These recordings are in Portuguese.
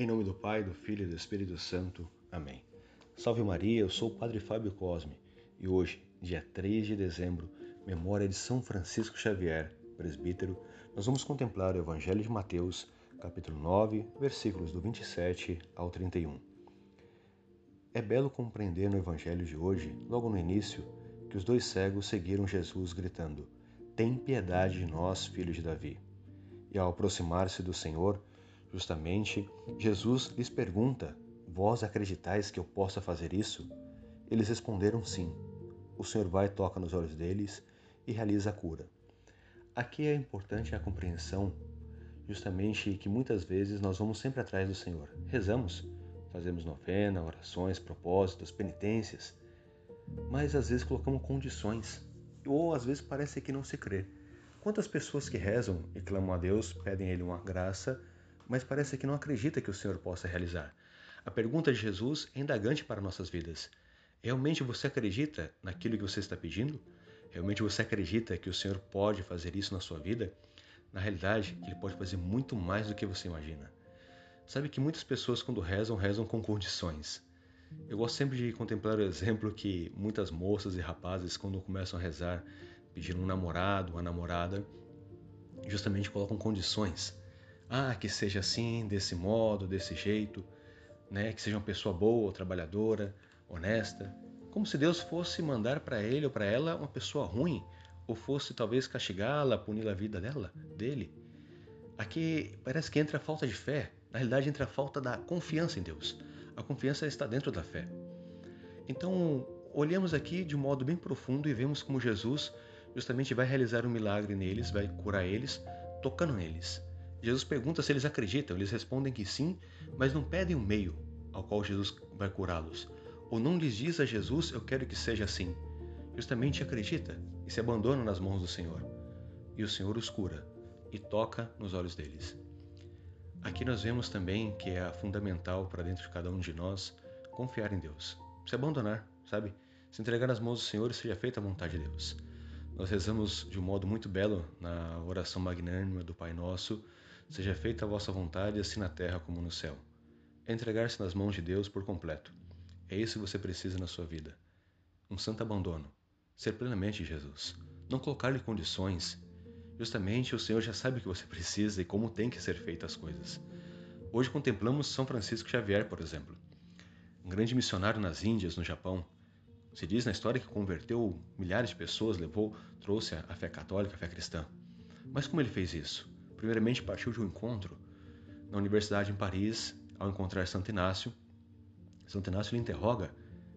Em nome do Pai, do Filho e do Espírito Santo. Amém. Salve Maria, eu sou o Padre Fábio Cosme e hoje, dia 3 de dezembro, memória de São Francisco Xavier, presbítero, nós vamos contemplar o Evangelho de Mateus, capítulo 9, versículos do 27 ao 31. É belo compreender no Evangelho de hoje, logo no início, que os dois cegos seguiram Jesus gritando: Tem piedade de nós, filhos de Davi. E ao aproximar-se do Senhor, justamente, Jesus lhes pergunta: Vós acreditais que eu possa fazer isso? Eles responderam sim. O Senhor vai, toca nos olhos deles e realiza a cura. Aqui é importante a compreensão, justamente que muitas vezes nós vamos sempre atrás do Senhor. Rezamos, fazemos novena, orações, propósitos, penitências, mas às vezes colocamos condições, ou às vezes parece que não se crê. Quantas pessoas que rezam e clamam a Deus, pedem a Ele uma graça, mas parece que não acredita que o Senhor possa realizar. A pergunta de Jesus é indagante para nossas vidas. Realmente você acredita naquilo que você está pedindo? Realmente você acredita que o Senhor pode fazer isso na sua vida? Na realidade, Ele pode fazer muito mais do que você imagina. Sabe que muitas pessoas, quando rezam, rezam com condições. Eu gosto sempre de contemplar o exemplo que muitas moças e rapazes, quando começam a rezar, pedindo um namorado, uma namorada, justamente colocam condições. Ah, que seja assim, desse modo, desse jeito, né? que seja uma pessoa boa, trabalhadora, honesta como se Deus fosse mandar para ele ou para ela uma pessoa ruim, ou fosse talvez castigá-la, punir a vida dela, dele. Aqui parece que entra a falta de fé, na realidade entra a falta da confiança em Deus. A confiança está dentro da fé. Então, olhamos aqui de um modo bem profundo e vemos como Jesus justamente vai realizar um milagre neles, vai curar eles, tocando neles. Jesus pergunta se eles acreditam, eles respondem que sim, mas não pedem um meio ao qual Jesus vai curá-los ou não lhes diz a Jesus, eu quero que seja assim. Justamente acredita e se abandona nas mãos do Senhor. E o Senhor os cura e toca nos olhos deles. Aqui nós vemos também que é fundamental para dentro de cada um de nós confiar em Deus. Se abandonar, sabe? Se entregar nas mãos do Senhor e seja feita a vontade de Deus. Nós rezamos de um modo muito belo na oração magnânima do Pai Nosso, seja feita a vossa vontade, assim na terra como no céu. É entregar-se nas mãos de Deus por completo. É isso que você precisa na sua vida. Um santo abandono. Ser plenamente Jesus. Não colocar-lhe condições. Justamente o Senhor já sabe o que você precisa e como tem que ser feitas as coisas. Hoje contemplamos São Francisco Xavier, por exemplo. Um grande missionário nas Índias, no Japão. Se diz na história que converteu milhares de pessoas, levou, trouxe a fé católica, a fé cristã. Mas como ele fez isso? Primeiramente partiu de um encontro na universidade em Paris, ao encontrar Santo Inácio, Santo Inácio lhe interroga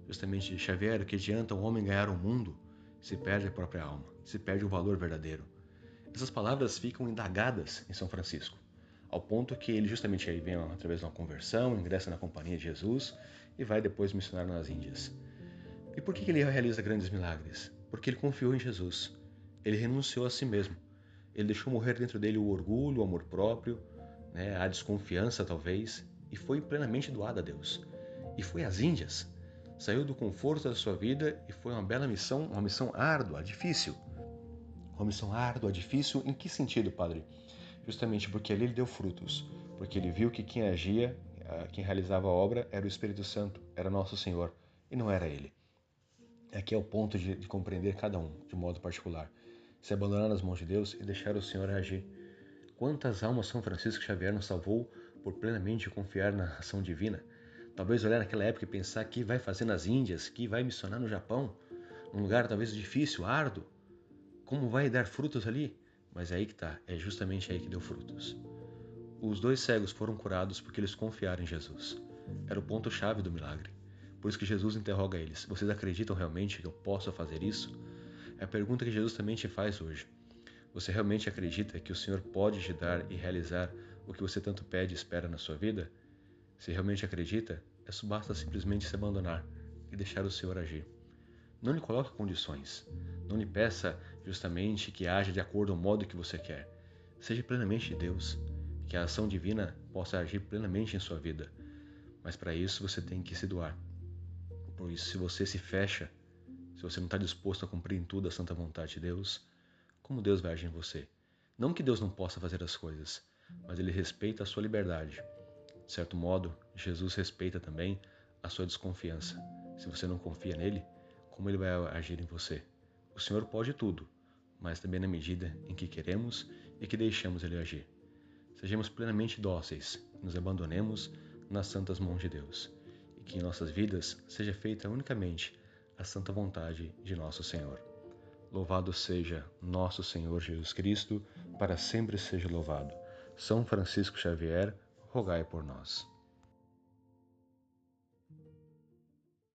justamente Xavier, o que adianta um homem ganhar o mundo se perde a própria alma, se perde o valor verdadeiro. Essas palavras ficam indagadas em São Francisco, ao ponto que ele justamente aí vem através de uma conversão, ingressa na companhia de Jesus e vai depois missionar nas Índias. E por que ele realiza grandes milagres? Porque ele confiou em Jesus. Ele renunciou a si mesmo. Ele deixou morrer dentro dele o orgulho, o amor próprio, né, a desconfiança talvez, e foi plenamente doado a Deus e foi às Índias. Saiu do conforto da sua vida e foi uma bela missão, uma missão árdua, difícil. Uma missão árdua, difícil, em que sentido, Padre? Justamente porque ali ele deu frutos, porque ele viu que quem agia, ah, quem realizava a obra era o Espírito Santo, era nosso Senhor, e não era ele. Aqui é o ponto de, de compreender cada um, de modo particular. Se abandonar nas mãos de Deus e deixar o Senhor agir. Quantas almas São Francisco Xavier nos salvou por plenamente confiar na ação divina? Talvez olhar naquela época e pensar que vai fazer nas Índias, que vai missionar no Japão, num lugar talvez difícil, árduo. Como vai dar frutos ali? Mas é aí que está, é justamente aí que deu frutos. Os dois cegos foram curados porque eles confiaram em Jesus. Era o ponto-chave do milagre. Por isso que Jesus interroga eles: Vocês acreditam realmente que eu posso fazer isso? É a pergunta que Jesus também te faz hoje. Você realmente acredita que o Senhor pode te dar e realizar o que você tanto pede e espera na sua vida? Se realmente acredita, é só basta simplesmente se abandonar e deixar o Senhor agir. Não lhe coloque condições. Não lhe peça justamente que haja de acordo ao modo que você quer. Seja plenamente de Deus, que a ação divina possa agir plenamente em sua vida. Mas para isso você tem que se doar. Por isso, se você se fecha, se você não está disposto a cumprir em tudo a santa vontade de Deus, como Deus vai agir em você? Não que Deus não possa fazer as coisas, mas Ele respeita a sua liberdade De certo modo, Jesus respeita também a sua desconfiança. Se você não confia nele, como ele vai agir em você? O Senhor pode tudo, mas também na medida em que queremos e que deixamos ele agir. Sejamos plenamente dóceis, nos abandonemos nas santas mãos de Deus, e que em nossas vidas seja feita unicamente a santa vontade de nosso Senhor. Louvado seja nosso Senhor Jesus Cristo, para sempre seja louvado. São Francisco Xavier, rogai por nós.